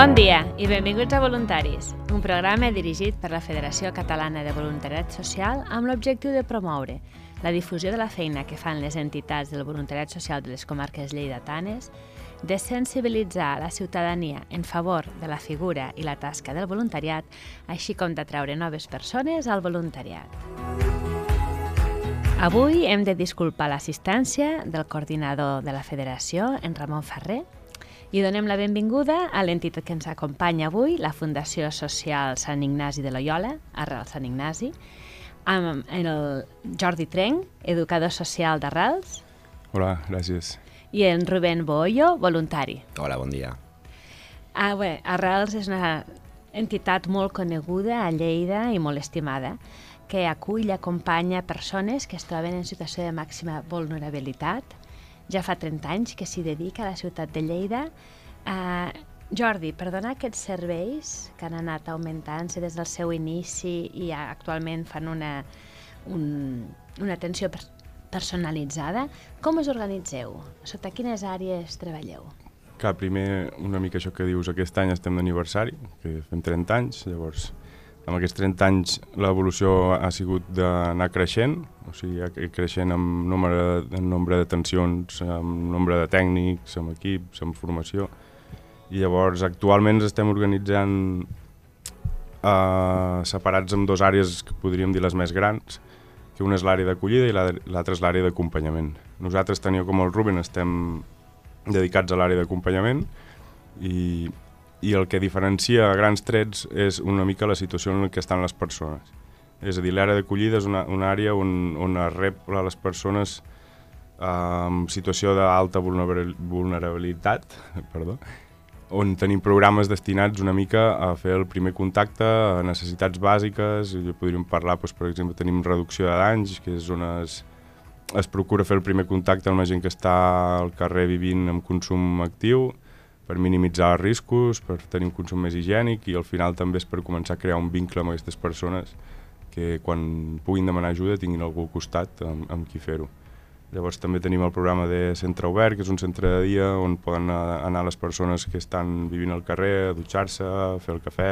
Bon dia i benvinguts a Voluntaris, un programa dirigit per la Federació Catalana de Voluntariat Social amb l'objectiu de promoure la difusió de la feina que fan les entitats del voluntariat social de les comarques lleidatanes, de sensibilitzar la ciutadania en favor de la figura i la tasca del voluntariat, així com d'atraure noves persones al voluntariat. Avui hem de disculpar l'assistència del coordinador de la federació, en Ramon Ferrer, i donem la benvinguda a l'entitat que ens acompanya avui, la Fundació Social Sant Ignasi de Loyola, Arrel Sant Ignasi, amb el Jordi Trenc, educador social d'Arrels. Hola, gràcies. I en Rubén Boollo, voluntari. Hola, bon dia. Ah, bé, Arrels és una entitat molt coneguda a Lleida i molt estimada que acull i acompanya persones que es troben en situació de màxima vulnerabilitat. Ja fa 30 anys que s'hi dedica a la ciutat de Lleida. Uh, Jordi, per donar aquests serveis que han anat augmentant-se des del seu inici i actualment fan una, un, una atenció per, personalitzada, com us organitzeu? Sota quines àrees treballeu? Clar, primer, una mica això que dius, aquest any estem d'aniversari, que fem 30 anys, llavors amb aquests 30 anys l'evolució ha sigut d'anar creixent, o sigui, creixent en nombre, en nombre d'atencions, en nombre de tècnics, amb equips, amb formació. I llavors actualment ens estem organitzant eh, separats en dues àrees que podríem dir les més grans, que una és l'àrea d'acollida i l'altra és l'àrea d'acompanyament. Nosaltres, teniu com el Ruben, estem dedicats a l'àrea d'acompanyament i i el que diferencia a grans trets és una mica la situació en què estan les persones. És a dir, l'àrea d'acollida és una, una àrea on, on es rep a les persones eh, situació d'alta vulnerabilitat, perdó, on tenim programes destinats una mica a fer el primer contacte, a necessitats bàsiques, i podríem parlar, doncs, per exemple, tenim reducció de danys, que és on es, es procura fer el primer contacte amb la gent que està al carrer vivint amb consum actiu, per minimitzar els riscos, per tenir un consum més higiènic i al final també és per començar a crear un vincle amb aquestes persones que quan puguin demanar ajuda tinguin algú al costat amb, amb qui fer-ho. Llavors també tenim el programa de Centre Obert, que és un centre de dia on poden anar les persones que estan vivint al carrer, a dutxar-se, a fer el cafè.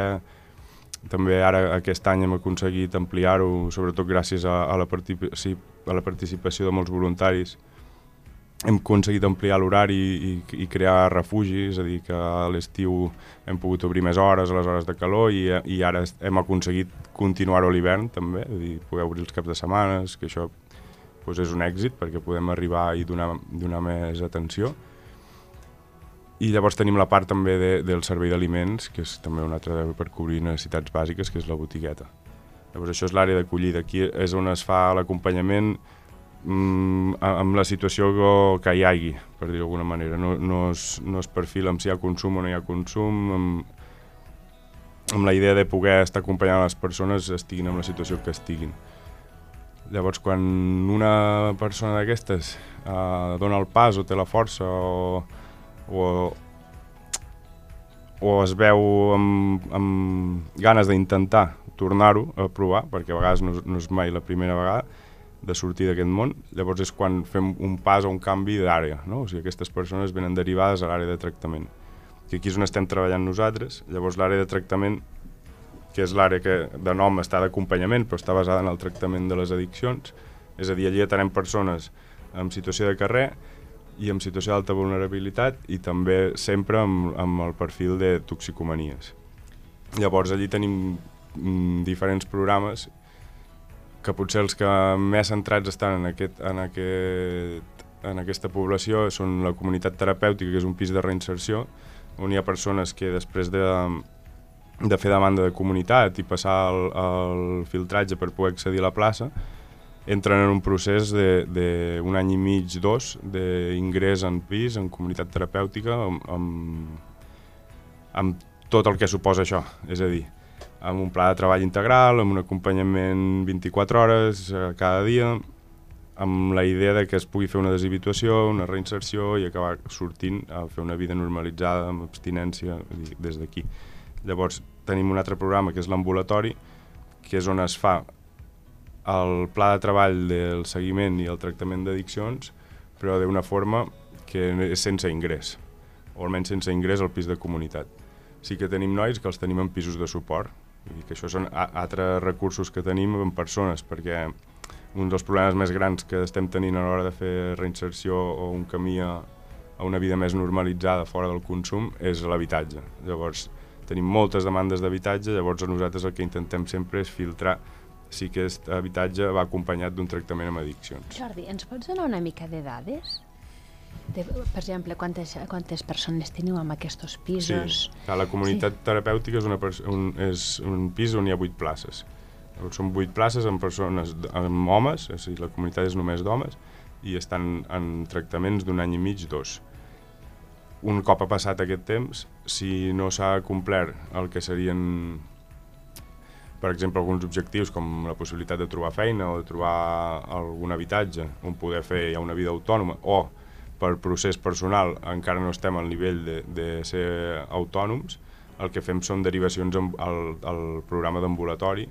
També ara aquest any hem aconseguit ampliar-ho, sobretot gràcies a, a, la a la participació de molts voluntaris, hem aconseguit ampliar l'horari i, i crear refugis, és a dir, que a l'estiu hem pogut obrir més hores a les hores de calor i, i ara hem aconseguit continuar-ho a l'hivern també, és a dir, poder obrir els caps de setmanes, que això doncs, és un èxit perquè podem arribar i donar, donar més atenció. I llavors tenim la part també de, del servei d'aliments, que és també una altra per cobrir necessitats bàsiques, que és la botigueta. Llavors això és l'àrea d'acollida, aquí és on es fa l'acompanyament, mm, amb la situació que hi hagi, per dir d'alguna manera. No, no, es, no es perfila amb si hi ha consum o no hi ha consum, amb, amb la idea de poder estar acompanyant les persones estiguin en la situació que estiguin. Llavors, quan una persona d'aquestes eh, dona el pas o té la força o, o, o es veu amb, amb ganes d'intentar tornar-ho a provar, perquè a vegades no, no és mai la primera vegada, de sortir d'aquest món, llavors és quan fem un pas o un canvi d'àrea, no? o sigui, aquestes persones venen derivades a l'àrea de tractament, que aquí és on estem treballant nosaltres, llavors l'àrea de tractament, que és l'àrea que de nom està d'acompanyament, però està basada en el tractament de les addiccions, és a dir, allí atenem persones en situació de carrer i en situació d'alta vulnerabilitat i també sempre amb, amb el perfil de toxicomanies. Llavors allí tenim mm, diferents programes que potser els que més centrats estan en, aquest, en, aquest, en aquesta població són la comunitat terapèutica, que és un pis de reinserció, on hi ha persones que després de, de fer demanda de comunitat i passar el, el filtratge per poder accedir a la plaça, entren en un procés d'un any i mig, dos, d'ingrés en pis, en comunitat terapèutica, amb, amb, amb tot el que suposa això. És a dir, amb un pla de treball integral, amb un acompanyament 24 hores eh, cada dia, amb la idea de que es pugui fer una deshabituació, una reinserció i acabar sortint a fer una vida normalitzada amb abstinència des d'aquí. Llavors tenim un altre programa que és l'ambulatori, que és on es fa el pla de treball del seguiment i el tractament d'addiccions, però d'una forma que és sense ingrés, o almenys sense ingrés al pis de comunitat sí que tenim nois que els tenim en pisos de suport, i que això són altres recursos que tenim en persones, perquè un dels problemes més grans que estem tenint a l'hora de fer reinserció o un camí a, a una vida més normalitzada fora del consum és l'habitatge. Llavors, tenim moltes demandes d'habitatge, llavors nosaltres el que intentem sempre és filtrar si aquest habitatge va acompanyat d'un tractament amb addiccions. Jordi, ens pots donar una mica de dades? De, per exemple, quantes, quantes persones teniu en aquests pisos? Sí, la comunitat sí. terapèutica és, una, un, és un pis on hi ha vuit places. Són vuit places amb persones, amb homes, és a dir, la comunitat és només d'homes, i estan en tractaments d'un any i mig, dos. Un cop ha passat aquest temps, si no s'ha complert el que serien per exemple, alguns objectius com la possibilitat de trobar feina o de trobar algun habitatge on poder fer ja una vida autònoma o per procés personal encara no estem al nivell de, de ser autònoms, el que fem són derivacions al, al programa d'ambulatori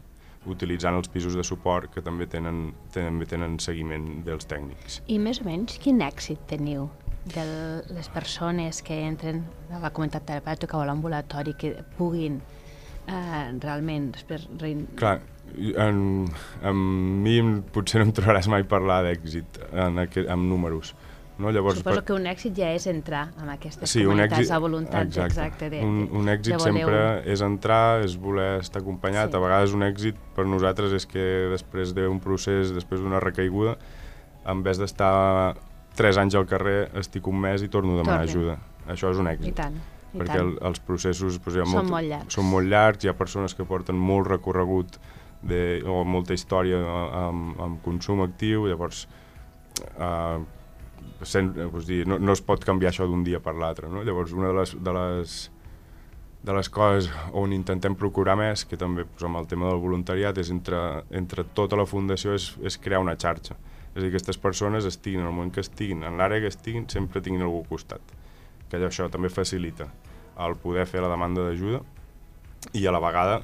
utilitzant els pisos de suport que també tenen, també tenen seguiment dels tècnics. I més o menys quin èxit teniu de les persones que entren a la comunitat terapèutica o a l'ambulatori que puguin eh, realment després... Rein... Clar, en, en mi potser no em trobaràs mai parlar d'èxit en, aquest, en números. No? Llavors, Suposo per... que un èxit ja és entrar en aquestes sí, comunitats èxit, a voluntat exacte. exacte de, un, un èxit voleu... sempre és entrar, és voler estar acompanyat. Sí. A vegades un èxit per nosaltres és que després d'un procés, després d'una recaiguda, en vez d'estar tres anys al carrer, estic un mes i torno a demanar Torne. ajuda. Això és un èxit. I tant perquè el, els processos doncs, són, molt, molt llargs. són molt llargs, hi ha persones que porten molt recorregut de, o molta història amb, amb consum actiu, llavors eh, sen, doncs dir, no, no es pot canviar això d'un dia per l'altre. No? Llavors una de les, de les de les coses on intentem procurar més, que també doncs, amb el tema del voluntariat, és entre, entre tota la fundació és, és crear una xarxa. És a dir, que aquestes persones estiguin, en el moment que estiguin, en l'àrea que estiguin, sempre tinguin algú al costat que això també facilita el poder fer la demanda d'ajuda i a la vegada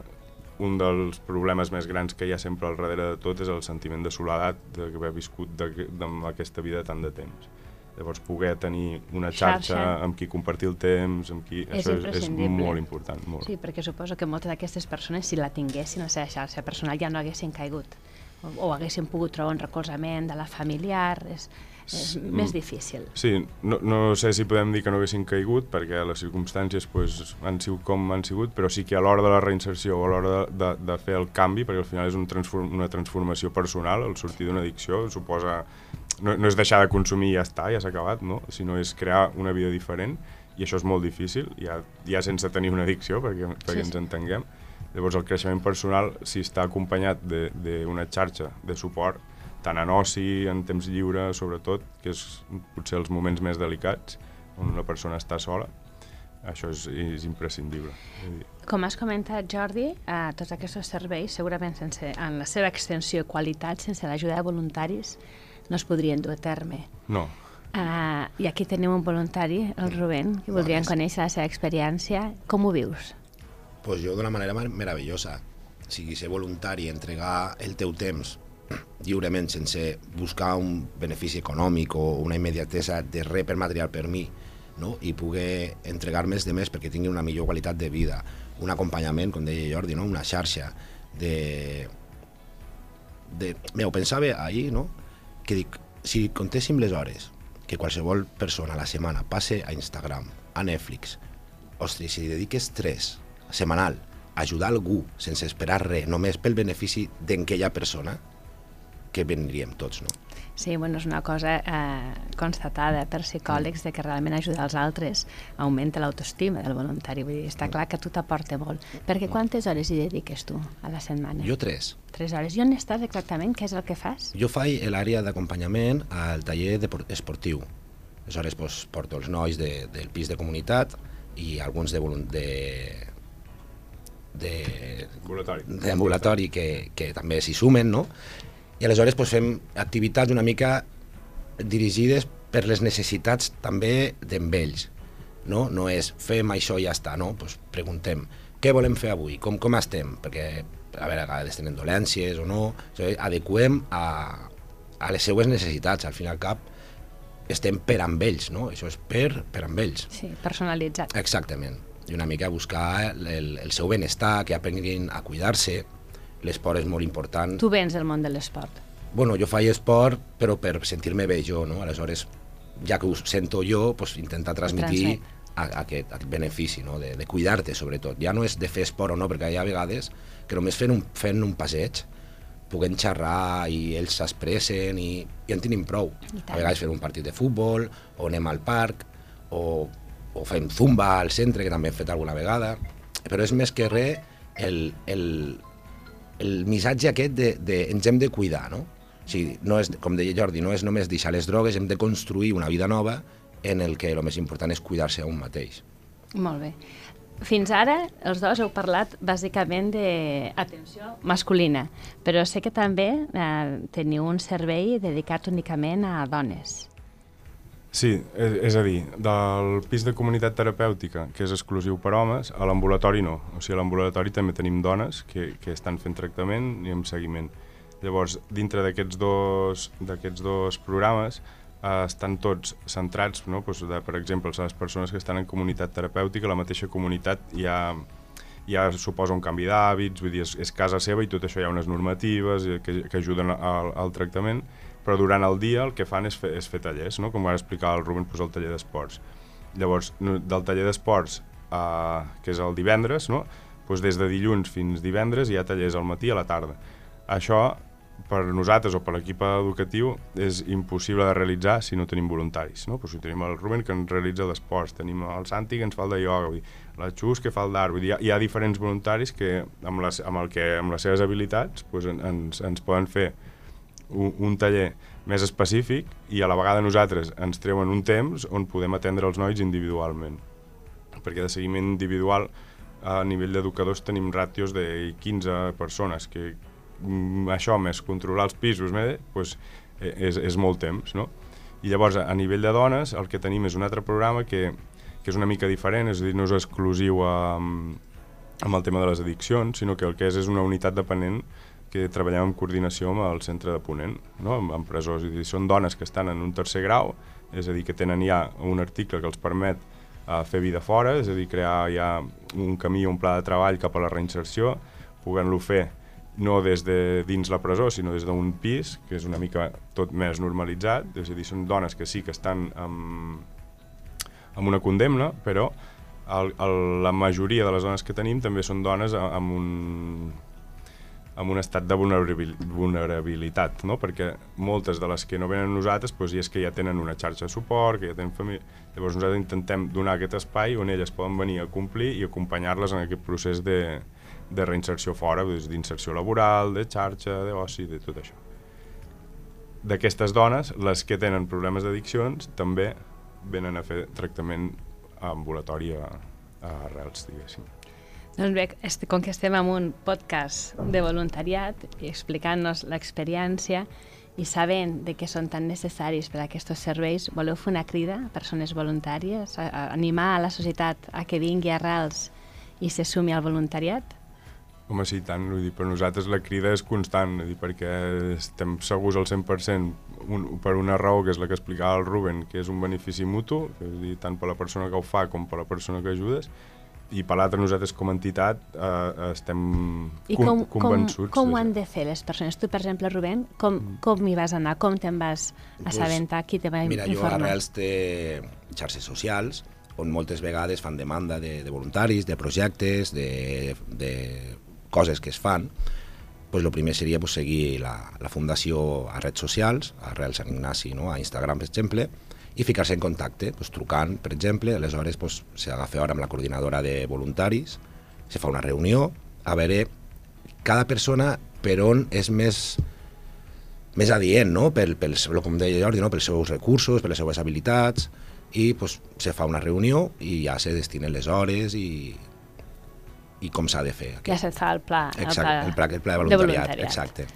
un dels problemes més grans que hi ha sempre al darrere de tot és el sentiment de soledat d'haver viscut amb aquesta vida tant de temps. Llavors, poder tenir una xarxa, xarxa. amb qui compartir el temps, amb qui... És això és, és molt important. Molt. Sí, perquè suposo que moltes d'aquestes persones, si la tinguessin la seva xarxa personal, ja no haguessin caigut o, haguessin pogut trobar un recolzament de la familiar. És, és mm. més difícil. Sí, no, no sé si podem dir que no haguessin caigut, perquè les circumstàncies pues, han sigut com han sigut, però sí que a l'hora de la reinserció o a l'hora de, de, de fer el canvi, perquè al final és un transform, una transformació personal, el sortir d'una addicció suposa... No, no és deixar de consumir i ja està, ja s'ha acabat, no? sinó és crear una vida diferent, i això és molt difícil, ja, ja sense tenir una addicció, perquè, perquè sí, ens entenguem. Llavors el creixement personal, si està acompanyat d'una xarxa de suport, tant en oci, en temps lliure, sobretot, que és potser els moments més delicats, on una persona està sola, això és, és imprescindible. Com has comentat, Jordi, eh, tots aquests serveis, segurament sense, en la seva extensió i qualitat, sense l'ajuda de voluntaris, no es podrien dur a terme. No. Uh, I aquí tenim un voluntari, el Rubén, que voldrien conèixer la seva experiència. Com ho vius? Pues jo d'una manera meravellosa. O sigui, ser voluntari, entregar el teu temps lliurement, sense buscar un benefici econòmic o una immediatesa de res per material per mi, no? i poder entregar més de més perquè tingui una millor qualitat de vida, un acompanyament, com deia Jordi, no? una xarxa de... de... Meu, pensava ahir, no? que dic, si contéssim les hores que qualsevol persona a la setmana passe a Instagram, a Netflix, ostres, si dediques tres setmanal ajudar algú sense esperar res, només pel benefici d'aquella persona, que vendríem tots, no? Sí, bueno, és una cosa eh, constatada per psicòlegs mm. de que realment ajudar els altres augmenta l'autoestima del voluntari. Vull dir, està clar que tu t'aporta molt. Perquè quantes hores hi dediques tu a la setmana? Jo tres. Tres hores. I on estàs exactament? Què és el que fas? Jo faig l'àrea d'acompanyament al taller esportiu. Aleshores, doncs, porto els nois de, del pis de comunitat i alguns de, de de, de ambulatori que, que també s'hi sumen, no? i aleshores pues, fem activitats una mica dirigides per les necessitats també d'en ells. No? no és fem això i ja està, no? Pues preguntem què volem fer avui, com, com estem, perquè a veure, a vegades tenen dolències o no, adequem a, a les seues necessitats, al fin i al cap estem per amb ells, no? Això és per, per amb ells. Sí, personalitzat. Exactament. I una mica buscar el, el seu benestar, que aprenguin a cuidar-se. L'esport és molt important. Tu vens del món de l'esport. Bueno, jo faig esport, però per sentir-me bé jo, no? Aleshores, ja que ho sento jo, pues, intentar transmitir a, a aquest, aquest benefici, no? de, de cuidar-te, sobretot. Ja no és de fer esport o no, perquè hi ha vegades que només fent un, fent un passeig puguem xerrar i ells s'expressen i, i en tenim prou. A vegades fem un partit de futbol, o anem al parc, o o fem zumba al centre, que també hem fet alguna vegada, però és més que res el, el, el missatge aquest de, de ens hem de cuidar, no? O sigui, no és, com deia Jordi, no és només deixar les drogues, hem de construir una vida nova en el que el més important és cuidar-se a un mateix. Molt bé. Fins ara, els dos heu parlat bàsicament d'atenció masculina, però sé que també eh, teniu un servei dedicat únicament a dones. Sí, és, és a dir, del pis de comunitat terapèutica, que és exclusiu per homes, a l'ambulatori no. O sigui, a l'ambulatori també tenim dones que, que estan fent tractament i amb seguiment. Llavors, dintre d'aquests dos, dos programes, eh, estan tots centrats, no? pues de, per exemple, les persones que estan en comunitat terapèutica, la mateixa comunitat ja, ja suposa un canvi d'hàbits, vull dir, és, és casa seva i tot això hi ha unes normatives que, que ajuden al, al tractament, però durant el dia el que fan és fer, és fer tallers, no? com va explicar el Ruben, doncs el taller d'esports. Llavors, del taller d'esports, eh, que és el divendres, no? doncs des de dilluns fins divendres hi ha tallers al matí i a la tarda. Això, per nosaltres o per l'equip educatiu, és impossible de realitzar si no tenim voluntaris. No? Pues si tenim el Ruben que ens realitza d'esports, tenim el Santi que ens fa el de ioga, vull dir, la Xus que fa el d'art, hi, hi ha diferents voluntaris que amb les, amb el que, amb les seves habilitats pues, ens, ens poden fer un, un taller més específic i a la vegada nosaltres ens treuen un temps on podem atendre els nois individualment. Perquè de seguiment individual a nivell d'educadors tenim ràtios de 15 persones, que mm, això més controlar els pisos més, eh, és, és molt temps, no? I llavors, a nivell de dones, el que tenim és un altre programa que, que és una mica diferent, és a dir, no és exclusiu a, amb el tema de les addiccions, sinó que el que és és una unitat dependent que treballem en coordinació amb el centre de Ponent, no? amb, amb presors. I són dones que estan en un tercer grau, és a dir, que tenen ja un article que els permet uh, fer vida fora, és a dir, crear ja un camí, un pla de treball cap a la reinserció, podent-lo fer no des de dins la presó, sinó des d'un pis, que és una mica tot més normalitzat, és a dir, són dones que sí que estan amb, amb una condemna, però el, el, la majoria de les dones que tenim també són dones amb un amb un estat de vulnerabilitat, no? perquè moltes de les que no venen nosaltres doncs, és que ja tenen una xarxa de suport, que ja tenen família... Llavors nosaltres intentem donar aquest espai on elles poden venir a complir i acompanyar-les en aquest procés de, de reinserció fora, d'inserció laboral, de xarxa, d'oci, de tot això. D'aquestes dones, les que tenen problemes d'addiccions també venen a fer tractament ambulatori a, a arrels, diguéssim. Doncs bé, com que estem en un podcast de voluntariat i explicant-nos l'experiència i sabent de què són tan necessaris per a aquests serveis, voleu fer una crida a persones voluntàries, a, animar a la societat a que vingui a Rals i se sumi al voluntariat? Home, sí, tant. Vull dir, per nosaltres la crida és constant, dir, perquè estem segurs al 100% un, per una raó que és la que explicava el Ruben, que és un benefici mutu, és dir, tant per la persona que ho fa com per la persona que ajudes, i per l'altre nosaltres com a entitat eh, estem I com, convençuts. Com, com ho han de fer les persones? Tu, per exemple, Rubén, com, mm. com hi vas anar? Com te'n vas assabentar? Pues, Qui te va mira, informar? Mira, jo Arrels té xarxes socials on moltes vegades fan demanda de, de voluntaris, de projectes, de, de coses que es fan. Pues lo primer seria pues, seguir la, la fundació a redes socials, a Arrels Sant Ignasi, no? a Instagram, per exemple, i ficar-se en contacte, doncs, trucant, per exemple, aleshores doncs, s'agafa hora amb la coordinadora de voluntaris, se fa una reunió, a veure cada persona per on és més més adient, no? pel, pel, com deia Jordi, no? pels seus recursos, per les seves habilitats, i pues, se fa una reunió i ja se destinen les hores i, i com s'ha de fer. Ja se fa el pla, Exacte, el pla, el pla, el pla de voluntariat. De voluntariat. Exacte.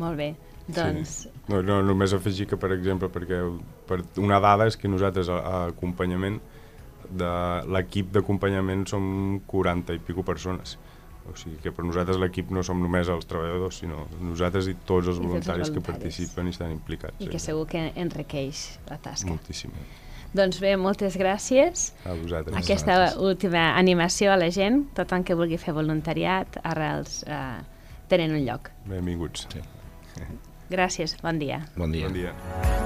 Molt bé. Doncs... Sí. No, no, només afegir que, per exemple, perquè per una dada és que nosaltres a, a acompanyament de l'equip d'acompanyament som 40 i pico persones. O sigui que per nosaltres l'equip no som només els treballadors, sinó nosaltres i tots els, I voluntaris, tots els voluntaris que participen i estan implicats. I que segur que enriqueix la tasca. Moltíssim. Doncs bé, moltes gràcies. A vosaltres. Aquesta última animació a la gent, tothom que vulgui fer voluntariat, arrels eh, tenen un lloc. Benvinguts. Sí. Gràcies, bon dia. Bon dia. Bon dia.